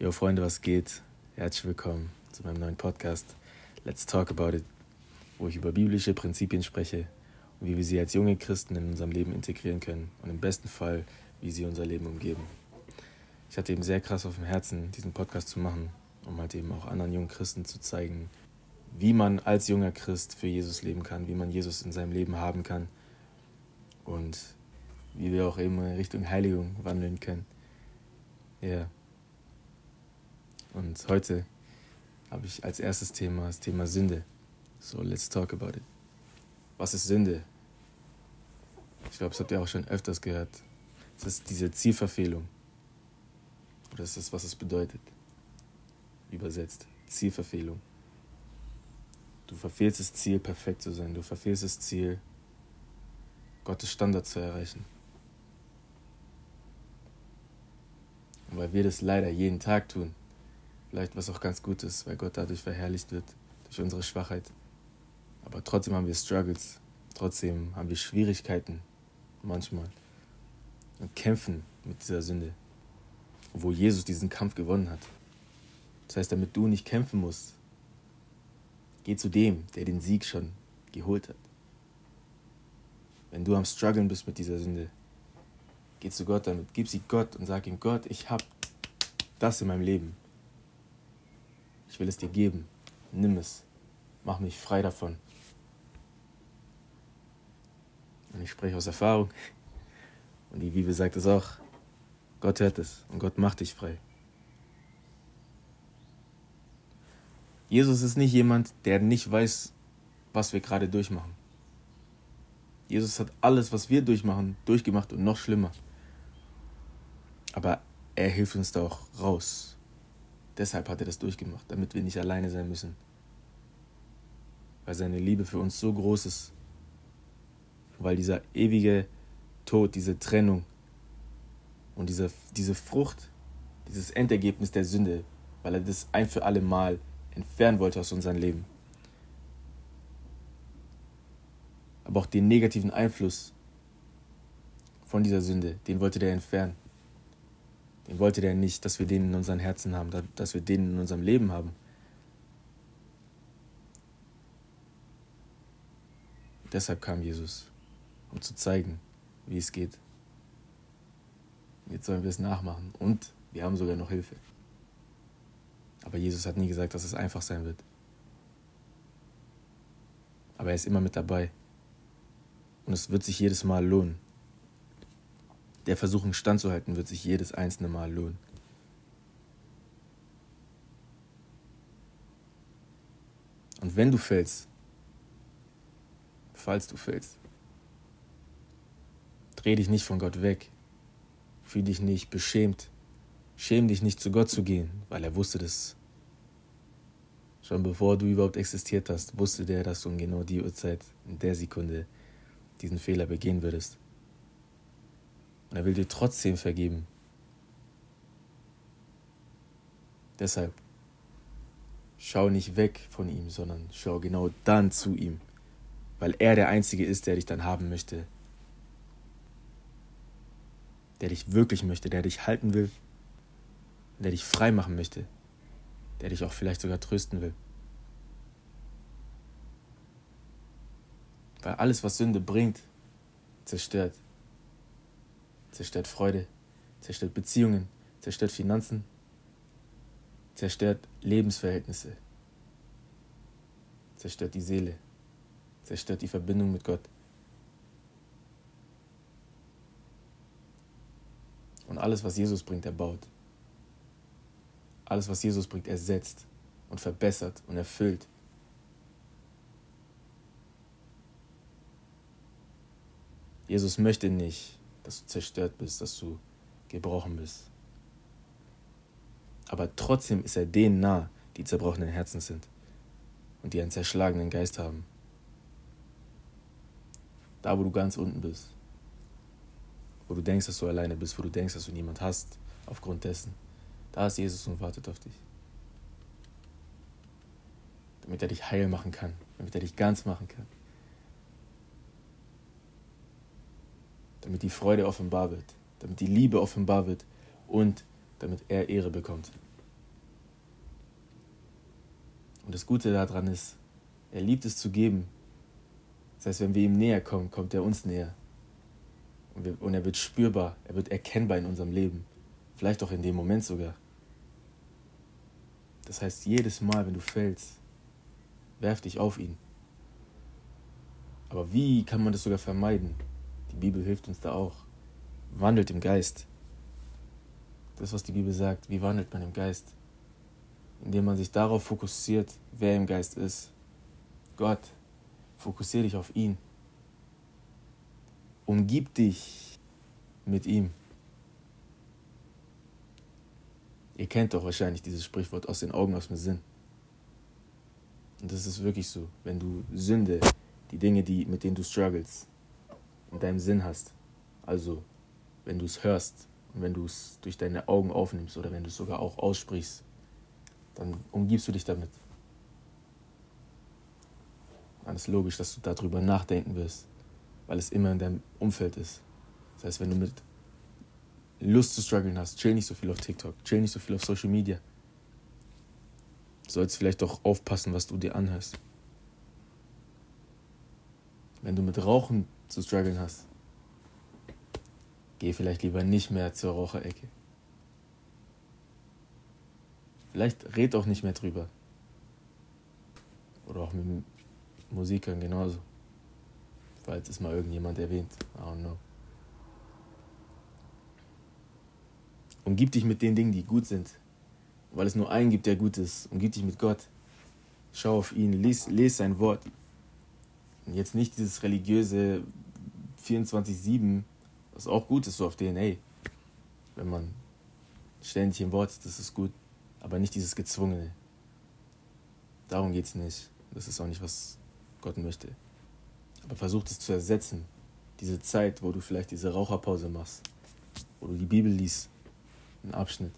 Jo Freunde, was geht? Herzlich willkommen zu meinem neuen Podcast Let's Talk About It, wo ich über biblische Prinzipien spreche und wie wir sie als junge Christen in unserem Leben integrieren können und im besten Fall, wie sie unser Leben umgeben. Ich hatte eben sehr krass auf dem Herzen, diesen Podcast zu machen, um halt eben auch anderen jungen Christen zu zeigen, wie man als junger Christ für Jesus leben kann, wie man Jesus in seinem Leben haben kann und wie wir auch eben in Richtung Heiligung wandeln können. Ja. Yeah. Und heute habe ich als erstes Thema das Thema Sünde. So, let's talk about it. Was ist Sünde? Ich glaube, das habt ihr auch schon öfters gehört. Es ist diese Zielverfehlung. Oder ist das, was es bedeutet? Übersetzt. Zielverfehlung. Du verfehlst das Ziel, perfekt zu sein. Du verfehlst das Ziel, Gottes Standard zu erreichen. Und weil wir das leider jeden Tag tun, Vielleicht was auch ganz gut ist, weil Gott dadurch verherrlicht wird, durch unsere Schwachheit. Aber trotzdem haben wir Struggles, trotzdem haben wir Schwierigkeiten manchmal und kämpfen mit dieser Sünde, obwohl Jesus diesen Kampf gewonnen hat. Das heißt, damit du nicht kämpfen musst, geh zu dem, der den Sieg schon geholt hat. Wenn du am Struggeln bist mit dieser Sünde, geh zu Gott damit, gib sie Gott und sag ihm, Gott, ich habe das in meinem Leben. Ich will es dir geben. Nimm es. Mach mich frei davon. Und ich spreche aus Erfahrung. Und die Bibel sagt es auch. Gott hört es und Gott macht dich frei. Jesus ist nicht jemand, der nicht weiß, was wir gerade durchmachen. Jesus hat alles, was wir durchmachen, durchgemacht und noch schlimmer. Aber er hilft uns da auch raus. Deshalb hat er das durchgemacht, damit wir nicht alleine sein müssen. Weil seine Liebe für uns so groß ist. Weil dieser ewige Tod, diese Trennung und diese, diese Frucht, dieses Endergebnis der Sünde, weil er das ein für alle Mal entfernen wollte aus unserem Leben. Aber auch den negativen Einfluss von dieser Sünde, den wollte der entfernen. Wollte der nicht, dass wir den in unseren Herzen haben, dass wir den in unserem Leben haben. Deshalb kam Jesus, um zu zeigen, wie es geht. Jetzt sollen wir es nachmachen und wir haben sogar noch Hilfe. Aber Jesus hat nie gesagt, dass es einfach sein wird. Aber er ist immer mit dabei. Und es wird sich jedes Mal lohnen der Versuchung standzuhalten, wird sich jedes einzelne Mal lohnen. Und wenn du fällst, falls du fällst, dreh dich nicht von Gott weg. Fühl dich nicht beschämt. Schäm dich nicht zu Gott zu gehen, weil er wusste das. Schon bevor du überhaupt existiert hast, wusste der, dass du um genau die Uhrzeit, in der Sekunde, diesen Fehler begehen würdest. Und er will dir trotzdem vergeben. Deshalb schau nicht weg von ihm, sondern schau genau dann zu ihm, weil er der Einzige ist, der dich dann haben möchte, der dich wirklich möchte, der dich halten will, der dich frei machen möchte, der dich auch vielleicht sogar trösten will. Weil alles, was Sünde bringt, zerstört zerstört Freude, zerstört Beziehungen, zerstört Finanzen, zerstört Lebensverhältnisse, zerstört die Seele, zerstört die Verbindung mit Gott. Und alles, was Jesus bringt, er baut. Alles, was Jesus bringt, ersetzt und verbessert und erfüllt. Jesus möchte nicht, dass du zerstört bist, dass du gebrochen bist. Aber trotzdem ist er denen nah, die zerbrochenen Herzen sind und die einen zerschlagenen Geist haben. Da, wo du ganz unten bist, wo du denkst, dass du alleine bist, wo du denkst, dass du niemand hast, aufgrund dessen, da ist Jesus und wartet auf dich. Damit er dich heil machen kann, damit er dich ganz machen kann. Damit die Freude offenbar wird, damit die Liebe offenbar wird und damit er Ehre bekommt. Und das Gute daran ist, er liebt es zu geben. Das heißt, wenn wir ihm näher kommen, kommt er uns näher. Und, wir, und er wird spürbar, er wird erkennbar in unserem Leben. Vielleicht auch in dem Moment sogar. Das heißt, jedes Mal, wenn du fällst, werf dich auf ihn. Aber wie kann man das sogar vermeiden? Die Bibel hilft uns da auch. Wandelt im Geist. Das, was die Bibel sagt, wie wandelt man im Geist? Indem man sich darauf fokussiert, wer im Geist ist. Gott, fokussiere dich auf ihn. Umgib dich mit ihm. Ihr kennt doch wahrscheinlich dieses Sprichwort aus den Augen, aus dem Sinn. Und das ist wirklich so. Wenn du Sünde, die Dinge, die, mit denen du struggles, in deinem Sinn hast, also wenn du es hörst und wenn du es durch deine Augen aufnimmst oder wenn du es sogar auch aussprichst, dann umgibst du dich damit. Dann ist logisch, dass du darüber nachdenken wirst, weil es immer in deinem Umfeld ist. Das heißt, wenn du mit Lust zu strugglen hast, chill nicht so viel auf TikTok, chill nicht so viel auf Social Media. Du sollst vielleicht auch aufpassen, was du dir anhörst. Wenn du mit Rauchen zu strugglen hast, geh vielleicht lieber nicht mehr zur Raucherecke. Vielleicht red auch nicht mehr drüber. Oder auch mit Musikern genauso. Falls es mal irgendjemand erwähnt. I don't know. Umgib dich mit den Dingen, die gut sind. Weil es nur einen gibt, der gut ist. Umgib dich mit Gott. Schau auf ihn, lies, lies sein Wort. Und jetzt nicht dieses religiöse 24-7, was auch gut ist, so auf ey, wenn man ständig im Wort ist, das ist gut. Aber nicht dieses Gezwungene. Darum geht es nicht. Das ist auch nicht, was Gott möchte. Aber versuch es zu ersetzen. Diese Zeit, wo du vielleicht diese Raucherpause machst, wo du die Bibel liest, einen Abschnitt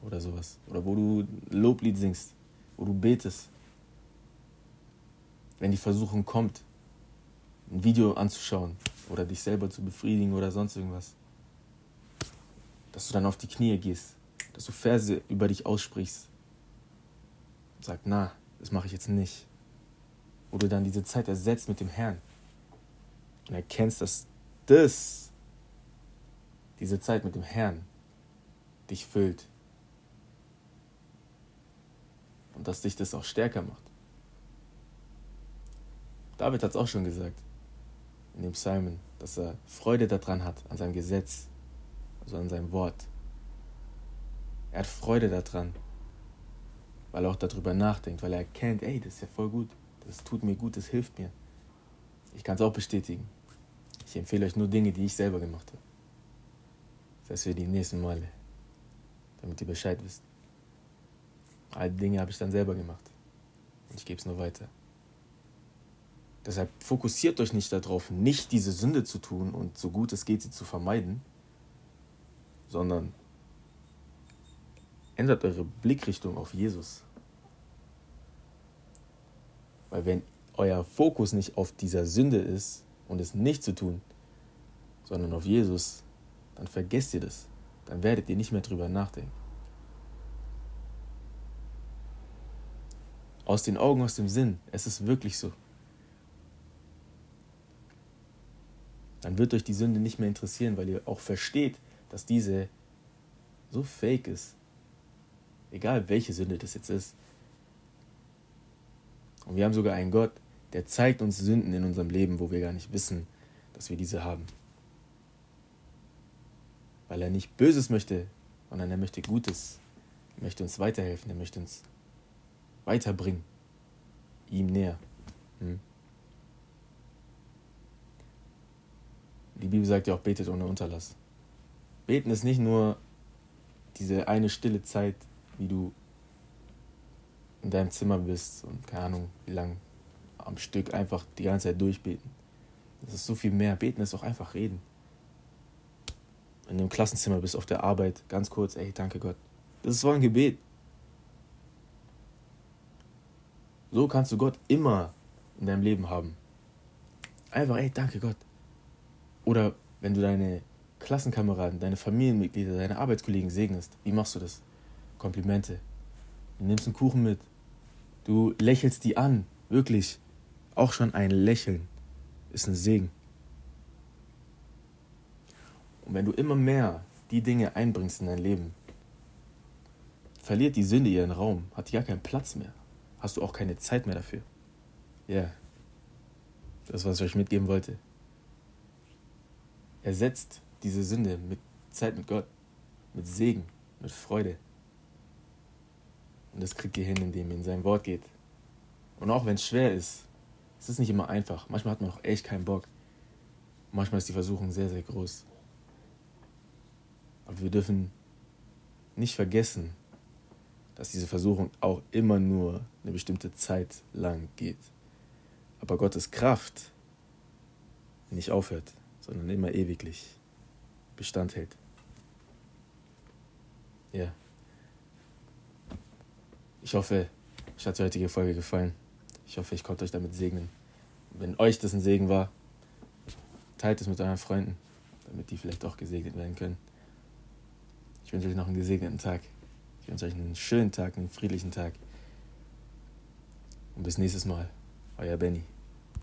oder sowas. Oder wo du Loblied singst, wo du betest. Wenn die Versuchung kommt, ein Video anzuschauen oder dich selber zu befriedigen oder sonst irgendwas, dass du dann auf die Knie gehst, dass du Verse über dich aussprichst und sagst, na, das mache ich jetzt nicht. Du dann diese Zeit ersetzt mit dem Herrn und erkennst, dass das, diese Zeit mit dem Herrn, dich füllt. Und dass dich das auch stärker macht. David hat es auch schon gesagt in dem Psalmen, dass er Freude daran hat, an seinem Gesetz, also an seinem Wort. Er hat Freude daran, weil er auch darüber nachdenkt, weil er erkennt, ey, das ist ja voll gut, das tut mir gut, das hilft mir. Ich kann es auch bestätigen. Ich empfehle euch nur Dinge, die ich selber gemacht habe. Das heißt für die nächsten Male damit ihr Bescheid wisst. All die Dinge habe ich dann selber gemacht. Und ich gebe es nur weiter. Deshalb fokussiert euch nicht darauf, nicht diese Sünde zu tun und so gut es geht, sie zu vermeiden, sondern ändert eure Blickrichtung auf Jesus. Weil wenn euer Fokus nicht auf dieser Sünde ist und es nicht zu tun, sondern auf Jesus, dann vergesst ihr das dann werdet ihr nicht mehr drüber nachdenken. Aus den Augen, aus dem Sinn, es ist wirklich so. Dann wird euch die Sünde nicht mehr interessieren, weil ihr auch versteht, dass diese so fake ist. Egal welche Sünde das jetzt ist. Und wir haben sogar einen Gott, der zeigt uns Sünden in unserem Leben, wo wir gar nicht wissen, dass wir diese haben weil er nicht Böses möchte, sondern er möchte Gutes. Er möchte uns weiterhelfen, er möchte uns weiterbringen, ihm näher. Hm? Die Bibel sagt ja auch, betet ohne Unterlass. Beten ist nicht nur diese eine stille Zeit, wie du in deinem Zimmer bist und keine Ahnung, wie lang am Stück einfach die ganze Zeit durchbeten. Das ist so viel mehr. Beten ist auch einfach reden in einem Klassenzimmer bist, auf der Arbeit, ganz kurz, ey, danke Gott. Das ist so ein Gebet. So kannst du Gott immer in deinem Leben haben. Einfach, ey, danke Gott. Oder wenn du deine Klassenkameraden, deine Familienmitglieder, deine Arbeitskollegen segnest, wie machst du das? Komplimente. Du nimmst einen Kuchen mit. Du lächelst die an, wirklich. Auch schon ein Lächeln ist ein Segen. Und wenn du immer mehr die Dinge einbringst in dein Leben, verliert die Sünde ihren Raum, hat gar keinen Platz mehr. Hast du auch keine Zeit mehr dafür. Ja, yeah. das, was ich euch mitgeben wollte. Ersetzt diese Sünde mit Zeit mit Gott, mit Segen, mit Freude. Und das kriegt ihr hin, indem ihr in sein Wort geht. Und auch wenn es schwer ist, es ist nicht immer einfach. Manchmal hat man auch echt keinen Bock. Manchmal ist die Versuchung sehr, sehr groß. Aber wir dürfen nicht vergessen, dass diese Versuchung auch immer nur eine bestimmte Zeit lang geht. Aber Gottes Kraft nicht aufhört, sondern immer ewiglich Bestand hält. Ja. Ich hoffe, euch hat die heutige Folge gefallen. Ich hoffe, ich konnte euch damit segnen. Wenn euch das ein Segen war, teilt es mit euren Freunden, damit die vielleicht auch gesegnet werden können. Ich wünsche euch noch einen gesegneten Tag. Ich wünsche euch einen schönen Tag, einen friedlichen Tag. Und bis nächstes Mal. Euer Benny.